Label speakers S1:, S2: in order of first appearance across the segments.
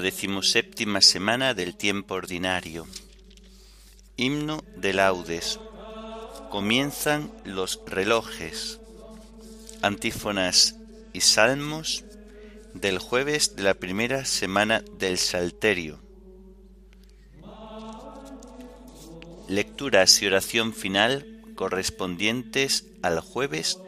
S1: la decimoséptima semana del tiempo ordinario. Himno de laudes. Comienzan los relojes. Antífonas y salmos del jueves de la primera semana del Salterio. Lecturas y oración final correspondientes al jueves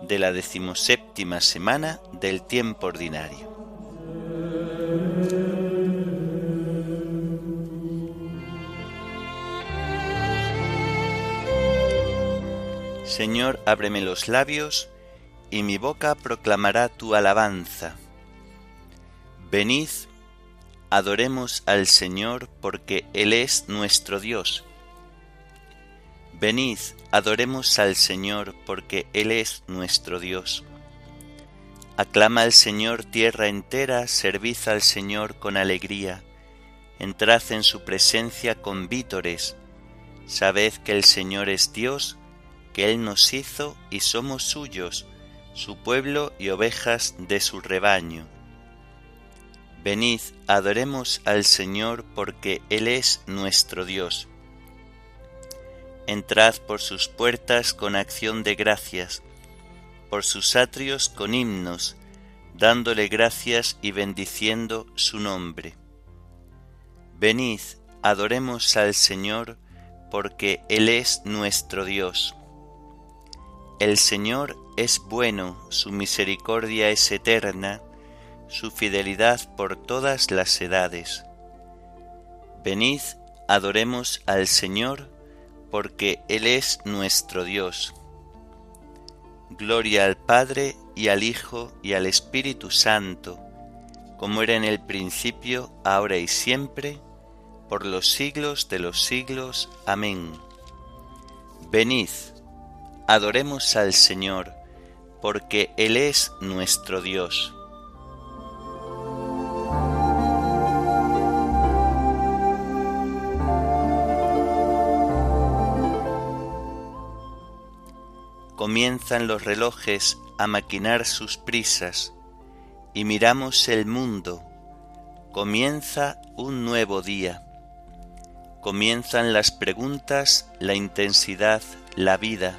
S1: de la decimoséptima semana del tiempo ordinario. Señor, ábreme los labios, y mi boca proclamará tu alabanza. Venid, adoremos al Señor, porque Él es nuestro Dios. Venid, adoremos al Señor, porque Él es nuestro Dios. Aclama al Señor tierra entera, servid al Señor con alegría, entrad en su presencia con vítores, sabed que el Señor es Dios, que Él nos hizo y somos suyos, su pueblo y ovejas de su rebaño. Venid, adoremos al Señor porque Él es nuestro Dios. Entrad por sus puertas con acción de gracias, por sus atrios con himnos, dándole gracias y bendiciendo su nombre. Venid, adoremos al Señor, porque Él es nuestro Dios. El Señor es bueno, su misericordia es eterna, su fidelidad por todas las edades. Venid, adoremos al Señor, porque Él es nuestro Dios. Gloria al Padre y al Hijo y al Espíritu Santo, como era en el principio, ahora y siempre, por los siglos de los siglos. Amén. Venid, Adoremos al Señor, porque Él es nuestro Dios. Comienzan los relojes a maquinar sus prisas, y miramos el mundo, comienza un nuevo día. Comienzan las preguntas, la intensidad, la vida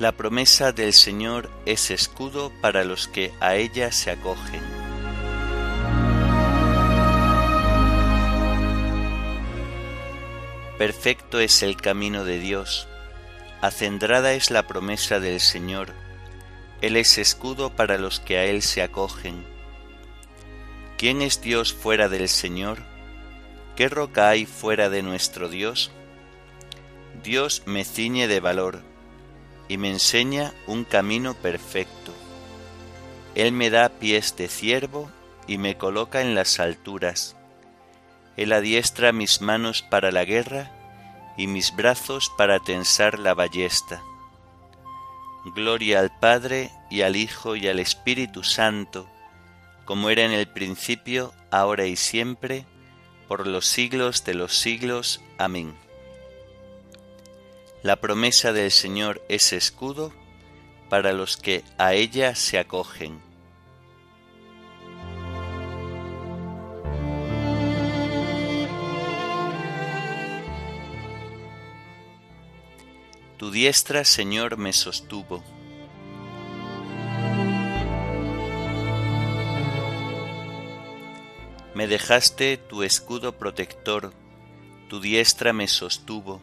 S1: La promesa del Señor es escudo para los que a ella se acogen. Perfecto es el camino de Dios, acendrada es la promesa del Señor, Él es escudo para los que a Él se acogen. ¿Quién es Dios fuera del Señor? ¿Qué roca hay fuera de nuestro Dios? Dios me ciñe de valor y me enseña un camino perfecto. Él me da pies de ciervo y me coloca en las alturas. Él adiestra mis manos para la guerra y mis brazos para tensar la ballesta. Gloria al Padre y al Hijo y al Espíritu Santo, como era en el principio, ahora y siempre, por los siglos de los siglos. Amén. La promesa del Señor es escudo para los que a ella se acogen. Tu diestra, Señor, me sostuvo. Me dejaste tu escudo protector, tu diestra me sostuvo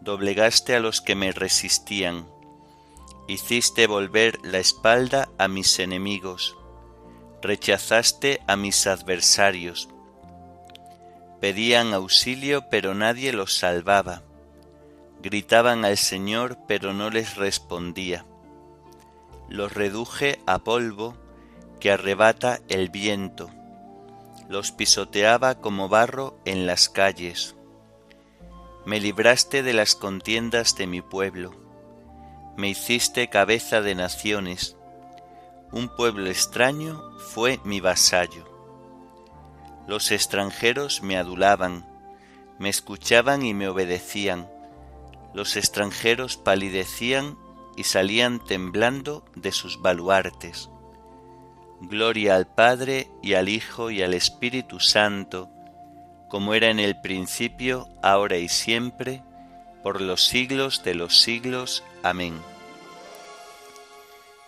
S1: doblegaste a los que me resistían, hiciste volver la espalda a mis enemigos, rechazaste a mis adversarios. Pedían auxilio pero nadie los salvaba, gritaban al Señor pero no les respondía. Los reduje a polvo que arrebata el viento, los pisoteaba como barro en las calles me libraste de las contiendas de mi pueblo, me hiciste cabeza de naciones, un pueblo extraño fue mi vasallo. Los extranjeros me adulaban, me escuchaban y me obedecían, los extranjeros palidecían y salían temblando de sus baluartes. Gloria al Padre y al Hijo y al Espíritu Santo, como era en el principio, ahora y siempre, por los siglos de los siglos. Amén.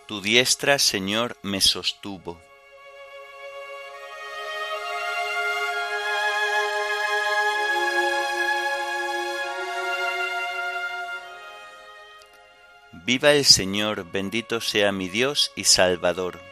S1: Tu diestra, Señor, me sostuvo. Viva el Señor, bendito sea mi Dios y Salvador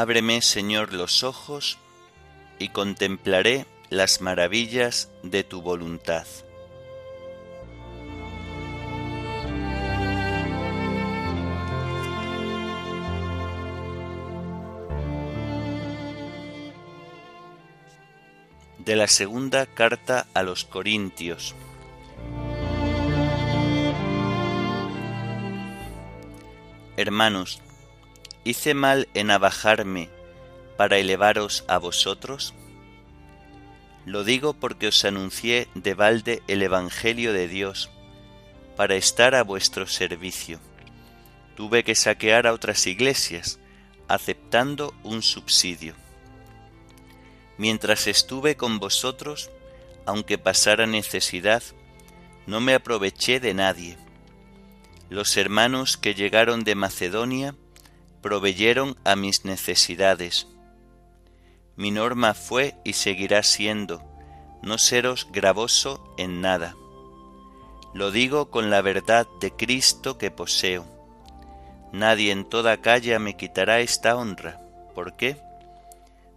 S1: Ábreme, Señor, los ojos y contemplaré las maravillas de tu voluntad. De la segunda carta a los Corintios. Hermanos, ¿Hice mal en abajarme para elevaros a vosotros? Lo digo porque os anuncié de balde el Evangelio de Dios, para estar a vuestro servicio. Tuve que saquear a otras iglesias, aceptando un subsidio. Mientras estuve con vosotros, aunque pasara necesidad, no me aproveché de nadie. Los hermanos que llegaron de Macedonia proveyeron a mis necesidades. Mi norma fue y seguirá siendo no seros gravoso en nada. Lo digo con la verdad de Cristo que poseo. Nadie en toda calle me quitará esta honra. ¿Por qué?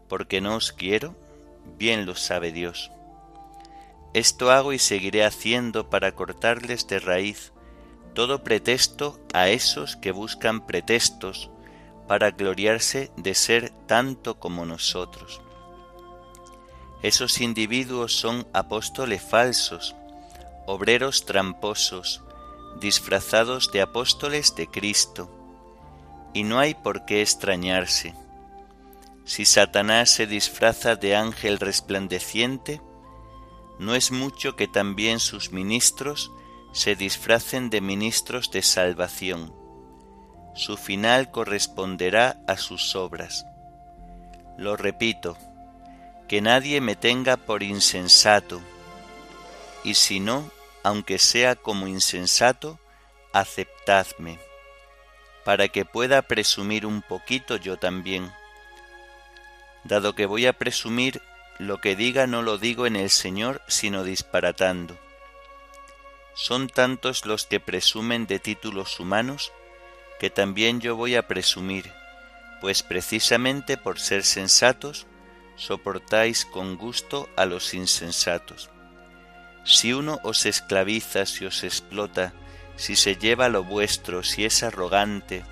S1: Porque no os quiero, bien lo sabe Dios. Esto hago y seguiré haciendo para cortarles de raíz todo pretexto a esos que buscan pretextos para gloriarse de ser tanto como nosotros. Esos individuos son apóstoles falsos, obreros tramposos, disfrazados de apóstoles de Cristo, y no hay por qué extrañarse. Si Satanás se disfraza de ángel resplandeciente, no es mucho que también sus ministros se disfracen de ministros de salvación su final corresponderá a sus obras. Lo repito, que nadie me tenga por insensato, y si no, aunque sea como insensato, aceptadme. para que pueda presumir un poquito yo también. Dado que voy a presumir, lo que diga no lo digo en el Señor, sino disparatando. Son tantos los que presumen de títulos humanos, que también yo voy a presumir, pues precisamente por ser sensatos, soportáis con gusto a los insensatos. Si uno os esclaviza, si os explota, si se lleva lo vuestro, si es arrogante,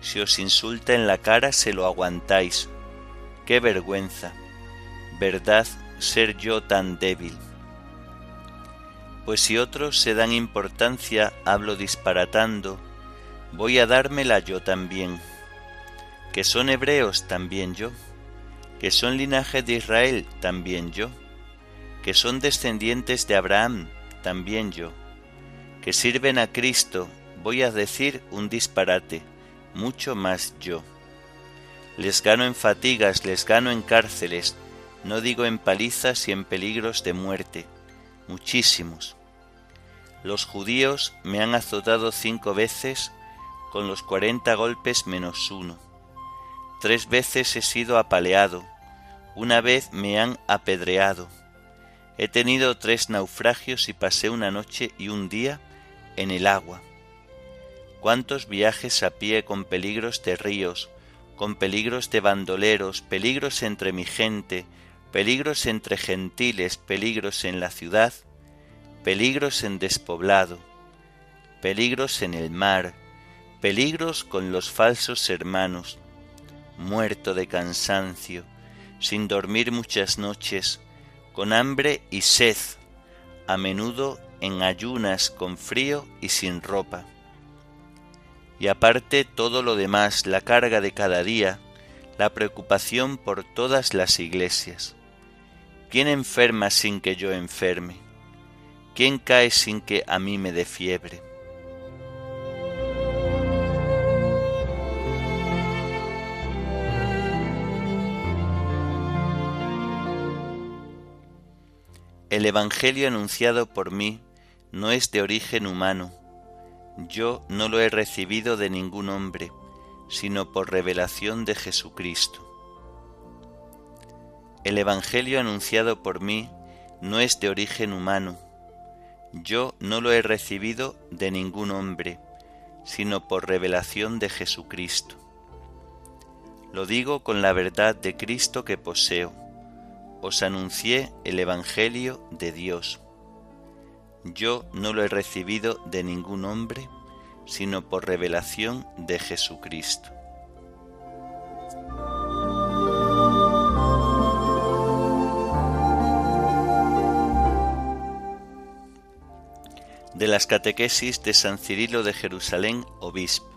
S1: si os insulta en la cara, se lo aguantáis. ¡Qué vergüenza! ¿Verdad ser yo tan débil? Pues si otros se dan importancia, hablo disparatando, voy a dármela yo también. Que son hebreos también yo, que son linaje de Israel también yo, que son descendientes de Abraham también yo que sirven a Cristo, voy a decir un disparate, mucho más yo. Les gano en fatigas, les gano en cárceles, no digo en palizas y en peligros de muerte, muchísimos. Los judíos me han azotado cinco veces con los cuarenta golpes menos uno. Tres veces he sido apaleado, una vez me han apedreado. He tenido tres naufragios y pasé una noche y un día en el agua. Cuántos viajes a pie con peligros de ríos, con peligros de bandoleros, peligros entre mi gente, peligros entre gentiles, peligros en la ciudad, peligros en despoblado, peligros en el mar, peligros con los falsos hermanos, muerto de cansancio, sin dormir muchas noches, con hambre y sed, a menudo en ayunas con frío y sin ropa. Y aparte todo lo demás, la carga de cada día, la preocupación por todas las iglesias. ¿Quién enferma sin que yo enferme? ¿Quién cae sin que a mí me dé fiebre? El Evangelio anunciado por mí no es de origen humano. Yo no lo he recibido de ningún hombre, sino por revelación de Jesucristo. El Evangelio anunciado por mí no es de origen humano. Yo no lo he recibido de ningún hombre, sino por revelación de Jesucristo. Lo digo con la verdad de Cristo que poseo. Os anuncié el Evangelio de Dios yo no lo he recibido de ningún hombre, sino por revelación de Jesucristo. De las catequesis de San Cirilo de Jerusalén, obispo.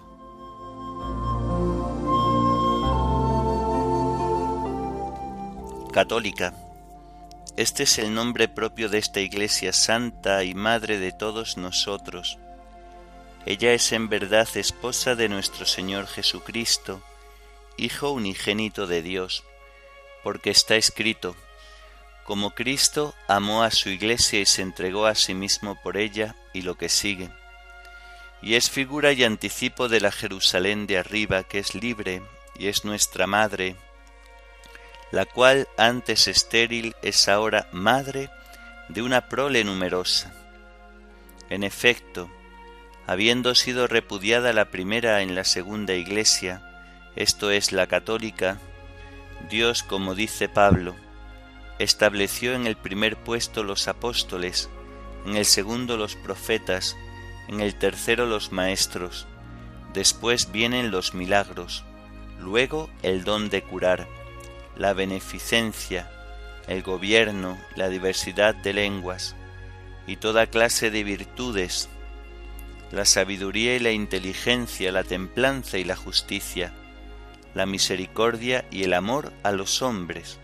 S1: Católica este es el nombre propio de esta Iglesia Santa y Madre de todos nosotros. Ella es en verdad esposa de nuestro Señor Jesucristo, Hijo unigénito de Dios, porque está escrito, como Cristo amó a su Iglesia y se entregó a sí mismo por ella, y lo que sigue. Y es figura y anticipo de la Jerusalén de arriba, que es libre y es nuestra Madre, la cual antes estéril es ahora madre de una prole numerosa. En efecto, habiendo sido repudiada la primera en la segunda iglesia, esto es la católica, Dios, como dice Pablo, estableció en el primer puesto los apóstoles, en el segundo los profetas, en el tercero los maestros, después vienen los milagros, luego el don de curar la beneficencia, el gobierno, la diversidad de lenguas y toda clase de virtudes, la sabiduría y la inteligencia, la templanza y la justicia, la misericordia y el amor a los hombres,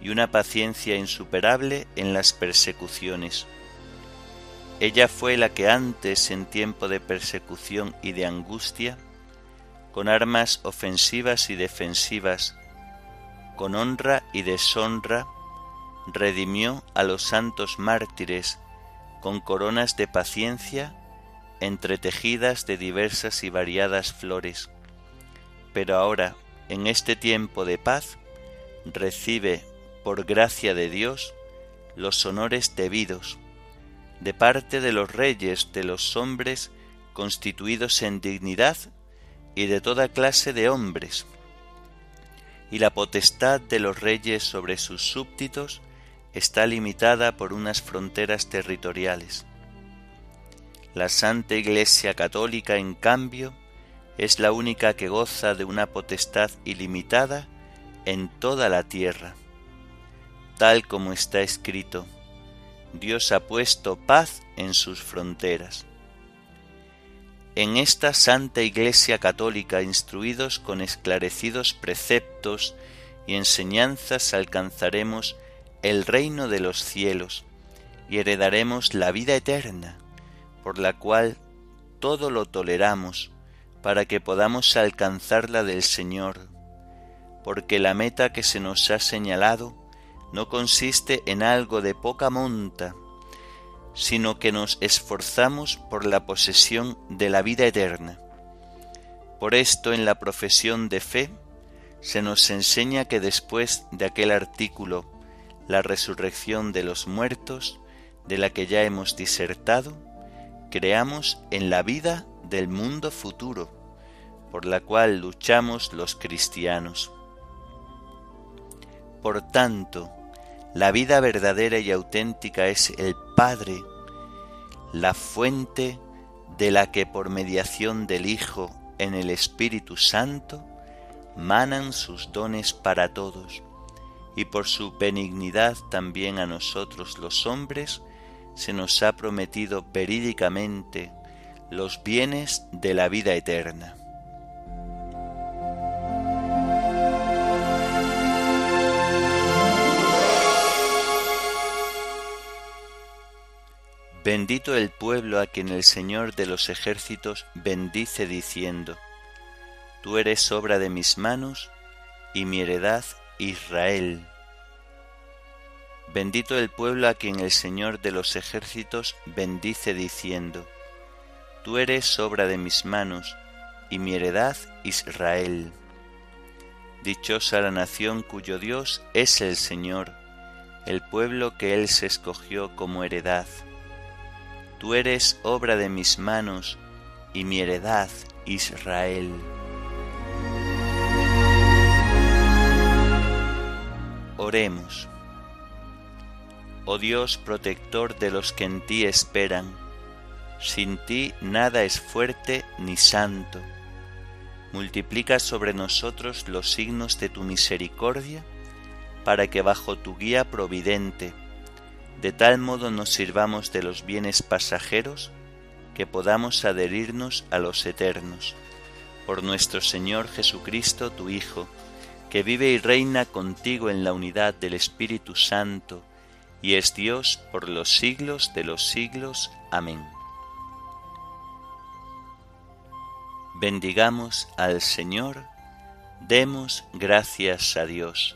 S1: y una paciencia insuperable en las persecuciones. Ella fue la que antes, en tiempo de persecución y de angustia, con armas ofensivas y defensivas, con honra y deshonra, redimió a los santos mártires con coronas de paciencia entretejidas de diversas y variadas flores. Pero ahora, en este tiempo de paz, recibe, por gracia de Dios, los honores debidos, de parte de los reyes de los hombres constituidos en dignidad y de toda clase de hombres, y la potestad de los reyes sobre sus súbditos está limitada por unas fronteras territoriales. La Santa Iglesia Católica, en cambio, es la única que goza de una potestad ilimitada en toda la tierra. Tal como está escrito, Dios ha puesto paz en sus fronteras. En esta Santa Iglesia Católica, instruidos con esclarecidos preceptos y enseñanzas, alcanzaremos el reino de los cielos y heredaremos la vida eterna por la cual todo lo toleramos para que podamos alcanzar la del Señor, porque la meta que se nos ha señalado no consiste en algo de poca monta, sino que nos esforzamos por la posesión de la vida eterna. Por esto en la profesión de fe se nos enseña que después de aquel artículo, la resurrección de los muertos, de la que ya hemos disertado, creamos en la vida del mundo futuro, por la cual luchamos los cristianos. Por tanto, la vida verdadera y auténtica es el Padre, la fuente de la que por mediación del Hijo en el Espíritu Santo manan sus dones para todos, y por su benignidad también a nosotros los hombres, se nos ha prometido verídicamente los bienes de la vida eterna. Bendito el pueblo a quien el Señor de los ejércitos bendice diciendo, Tú eres obra de mis manos y mi heredad Israel. Bendito el pueblo a quien el Señor de los ejércitos bendice diciendo, Tú eres obra de mis manos, y mi heredad Israel. Dichosa la nación cuyo Dios es el Señor, el pueblo que Él se escogió como heredad. Tú eres obra de mis manos, y mi heredad Israel. Oremos. Oh Dios protector de los que en ti esperan, sin ti nada es fuerte ni santo. Multiplica sobre nosotros los signos de tu misericordia, para que bajo tu guía providente, de tal modo nos sirvamos de los bienes pasajeros, que podamos adherirnos a los eternos. Por nuestro Señor Jesucristo, tu Hijo, que vive y reina contigo en la unidad del Espíritu Santo, y es Dios por los siglos de los siglos. Amén. Bendigamos al Señor, demos gracias a Dios.